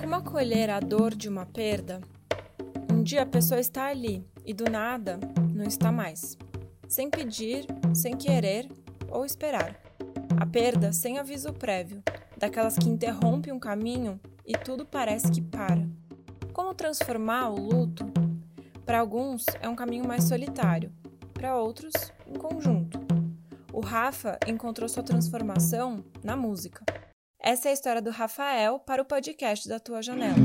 Como acolher a dor de uma perda? Um dia a pessoa está ali e do nada não está mais. Sem pedir, sem querer ou esperar. A perda sem aviso prévio, daquelas que interrompe um caminho e tudo parece que para. Como transformar o luto? Para alguns é um caminho mais solitário, para outros, em conjunto. O Rafa encontrou sua transformação na música. Essa é a história do Rafael para o podcast da Tua Janela.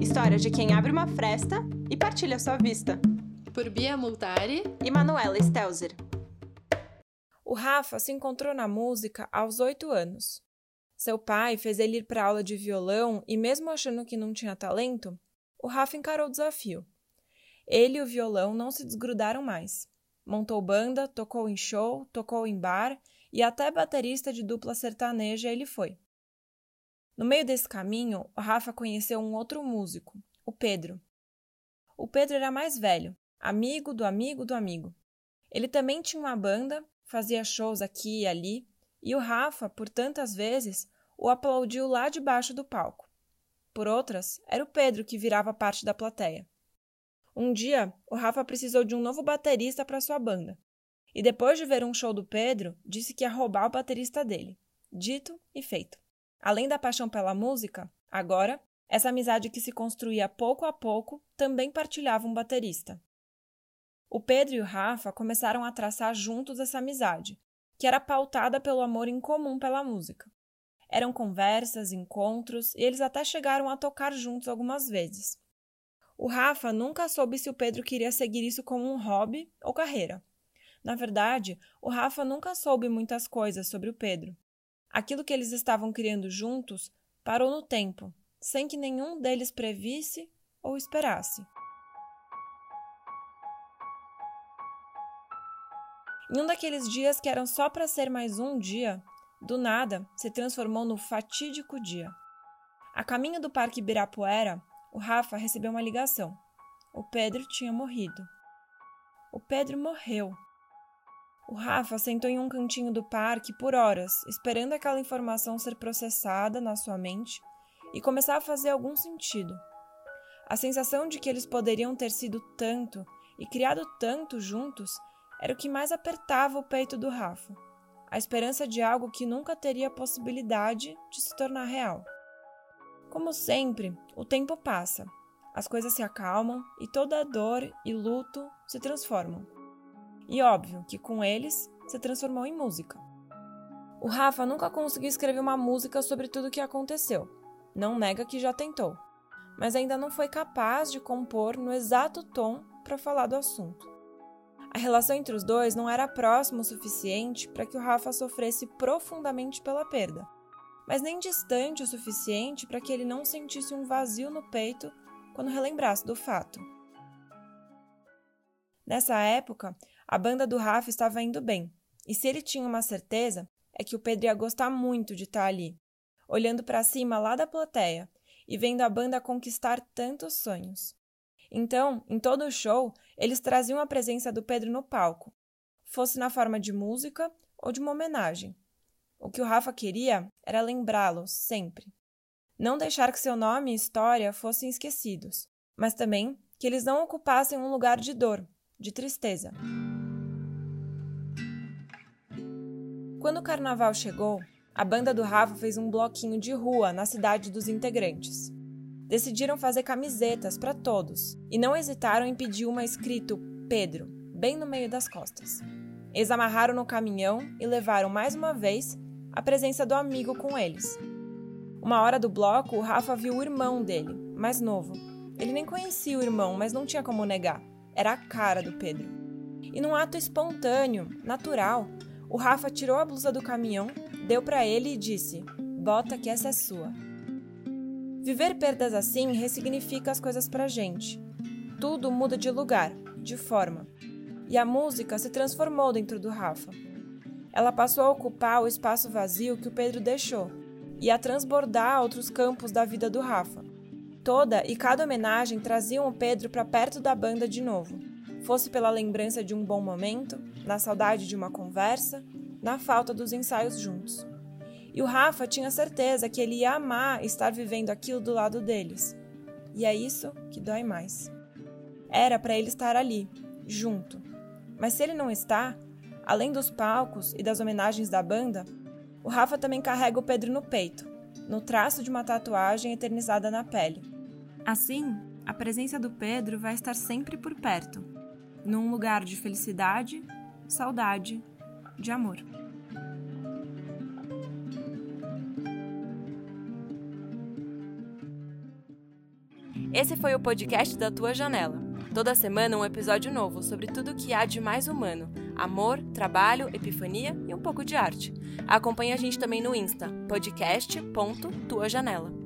História de quem abre uma fresta e partilha sua vista. Por Bia Multari e Manuela Stelzer. O Rafa se encontrou na música aos oito anos. Seu pai fez ele ir para aula de violão e, mesmo achando que não tinha talento, o Rafa encarou o desafio. Ele e o violão não se desgrudaram mais. Montou banda, tocou em show, tocou em bar e até baterista de dupla sertaneja ele foi. No meio desse caminho, o Rafa conheceu um outro músico, o Pedro. O Pedro era mais velho, amigo do amigo do amigo. Ele também tinha uma banda, fazia shows aqui e ali, e o Rafa, por tantas vezes, o aplaudiu lá debaixo do palco. Por outras, era o Pedro que virava parte da plateia. Um dia, o Rafa precisou de um novo baterista para sua banda. E depois de ver um show do Pedro, disse que ia roubar o baterista dele. Dito e feito. Além da paixão pela música, agora, essa amizade que se construía pouco a pouco também partilhava um baterista. O Pedro e o Rafa começaram a traçar juntos essa amizade, que era pautada pelo amor em comum pela música. Eram conversas, encontros, e eles até chegaram a tocar juntos algumas vezes. O Rafa nunca soube se o Pedro queria seguir isso como um hobby ou carreira. Na verdade, o Rafa nunca soube muitas coisas sobre o Pedro. Aquilo que eles estavam criando juntos parou no tempo, sem que nenhum deles previsse ou esperasse. Em um daqueles dias que eram só para ser mais um dia, do nada, se transformou no fatídico dia. A caminho do Parque Ibirapuera, o Rafa recebeu uma ligação. O Pedro tinha morrido. O Pedro morreu. O Rafa sentou em um cantinho do parque por horas, esperando aquela informação ser processada na sua mente e começar a fazer algum sentido. A sensação de que eles poderiam ter sido tanto e criado tanto juntos era o que mais apertava o peito do Rafa a esperança de algo que nunca teria possibilidade de se tornar real. Como sempre, o tempo passa, as coisas se acalmam e toda dor e luto se transformam. E óbvio que com eles se transformou em música. O Rafa nunca conseguiu escrever uma música sobre tudo o que aconteceu. Não nega que já tentou, mas ainda não foi capaz de compor no exato tom para falar do assunto. A relação entre os dois não era próxima o suficiente para que o Rafa sofresse profundamente pela perda, mas nem distante o suficiente para que ele não sentisse um vazio no peito quando relembrasse do fato. Nessa época, a banda do Rafa estava indo bem, e se ele tinha uma certeza, é que o Pedro ia gostar muito de estar ali, olhando para cima lá da plateia e vendo a banda conquistar tantos sonhos. Então, em todo o show, eles traziam a presença do Pedro no palco, fosse na forma de música ou de uma homenagem. O que o Rafa queria era lembrá-lo sempre. Não deixar que seu nome e história fossem esquecidos, mas também que eles não ocupassem um lugar de dor, de tristeza. Quando o carnaval chegou, a banda do Rafa fez um bloquinho de rua na cidade dos integrantes decidiram fazer camisetas para todos e não hesitaram em pedir uma escrito Pedro, bem no meio das costas. Eles amarraram no caminhão e levaram mais uma vez a presença do amigo com eles. Uma hora do bloco, o Rafa viu o irmão dele, mais novo. Ele nem conhecia o irmão, mas não tinha como negar. Era a cara do Pedro. E num ato espontâneo, natural, o Rafa tirou a blusa do caminhão, deu para ele e disse: Bota que essa é sua. Viver perdas assim ressignifica as coisas pra gente. Tudo muda de lugar, de forma. E a música se transformou dentro do Rafa. Ela passou a ocupar o espaço vazio que o Pedro deixou e a transbordar outros campos da vida do Rafa. Toda e cada homenagem traziam o Pedro para perto da banda de novo, fosse pela lembrança de um bom momento, na saudade de uma conversa, na falta dos ensaios juntos. E o Rafa tinha certeza que ele ia amar estar vivendo aquilo do lado deles. E é isso que dói mais. Era para ele estar ali, junto. Mas se ele não está, além dos palcos e das homenagens da banda, o Rafa também carrega o Pedro no peito, no traço de uma tatuagem eternizada na pele. Assim, a presença do Pedro vai estar sempre por perto, num lugar de felicidade, saudade, de amor. Esse foi o podcast da Tua Janela. Toda semana um episódio novo sobre tudo o que há de mais humano: amor, trabalho, epifania e um pouco de arte. Acompanhe a gente também no Insta, podcast.tuajanela.